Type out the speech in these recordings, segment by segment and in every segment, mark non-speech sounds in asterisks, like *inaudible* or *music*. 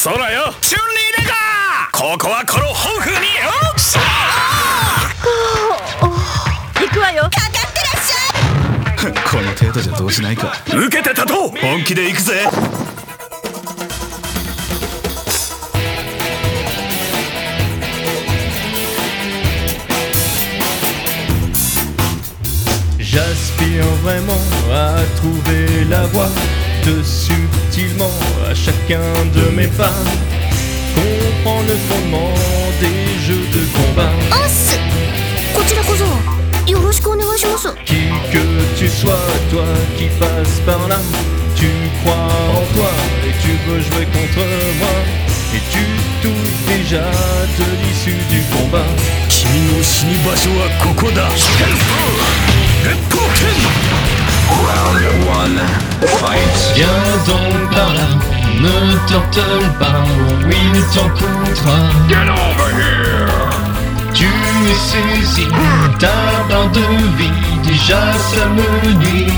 そらよ。チュンリーレガーここはこのホフによさあ行くわよ。かかってらっしゃいこの程度じゃどうしないか。受けてたと本気で行くぜ。J'aspire vraiment à trouver la voie Subtilement à chacun de mes pas. Comprends le fondement des jeux de combat. Qui que tu sois, toi qui passes par là, tu crois en toi et tu veux jouer contre moi. Et tu doutes déjà de l'issue du combat? Round ne t'entonne pas, oui il t'encoudra. Tu es saisi, ta barre de vie, déjà ça me nuit.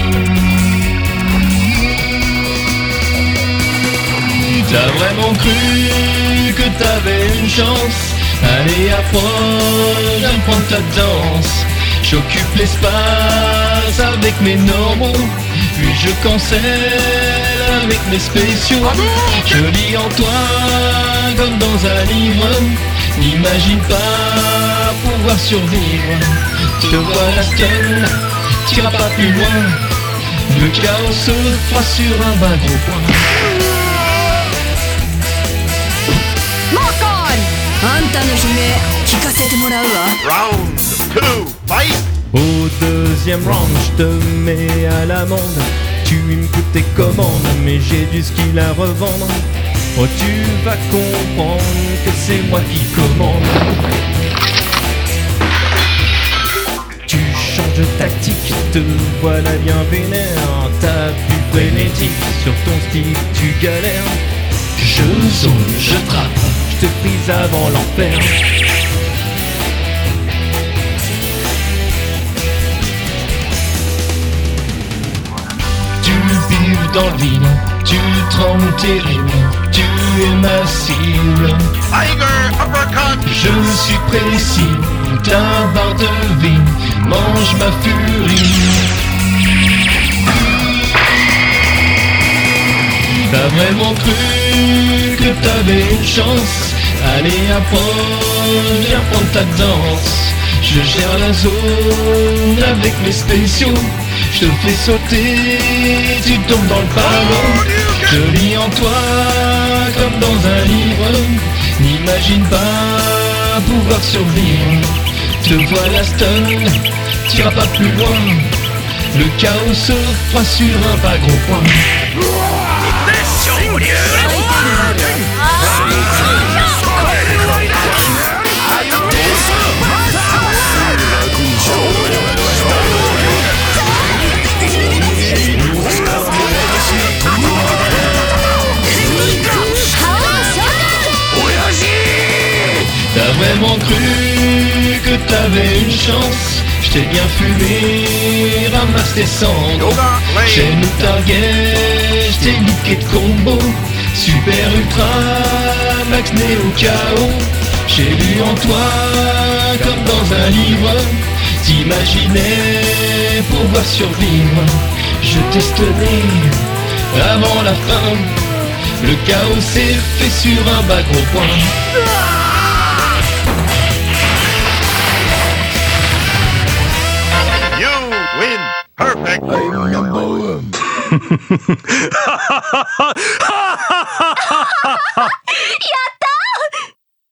T'as vraiment cru que t'avais une chance? Allez approche, apprends ta danse J'occupe l'espace avec mes normaux, puis je cancelle avec mes spéciaux. Je lis en toi comme dans un livre, n'imagine pas pouvoir survivre. Te vois voilà seul, t'iras pas plus loin, le chaos se fera sur un bas gros point. Round au deuxième round, je te mets à l'amende. Tu me coûtes tes commandes, mais j'ai du skill à revendre. Oh, tu vas comprendre que c'est moi qui commande. Tu changes de tactique, te voilà bien vénère. T'as pu frénétique, sur ton stick tu galères. Je zone, je trappe, je te prise avant l'enfer. Dans le vide, tu trembles terrible, tu es ma cible. Tiger uppercut! Je suis précis, ta barre de vie mange ma furie. T'as vraiment cru que t'avais une chance Allez apprends, viens prendre ta danse Je gère la zone avec mes spéciaux Je te fais sauter, tu tombes dans le panneau Je lis en toi comme dans un livre. N'imagine pas pouvoir survivre Te voilà stun, t'iras pas plus loin. Le chaos se fera sur un pas gros point Vraiment cru que t'avais une chance. Je t'ai bien fumé, ramasse tes cendres J'ai nous target, je t'ai niqué de combo. Super ultra, max néo KO J'ai lu en toi comme dans un livre. T'imaginais pouvoir survivre. Je testerai avant la fin. Le chaos s'est fait sur un bas gros point win. Perfect. I'm number one. *laughs* *laughs* *laughs* yeah.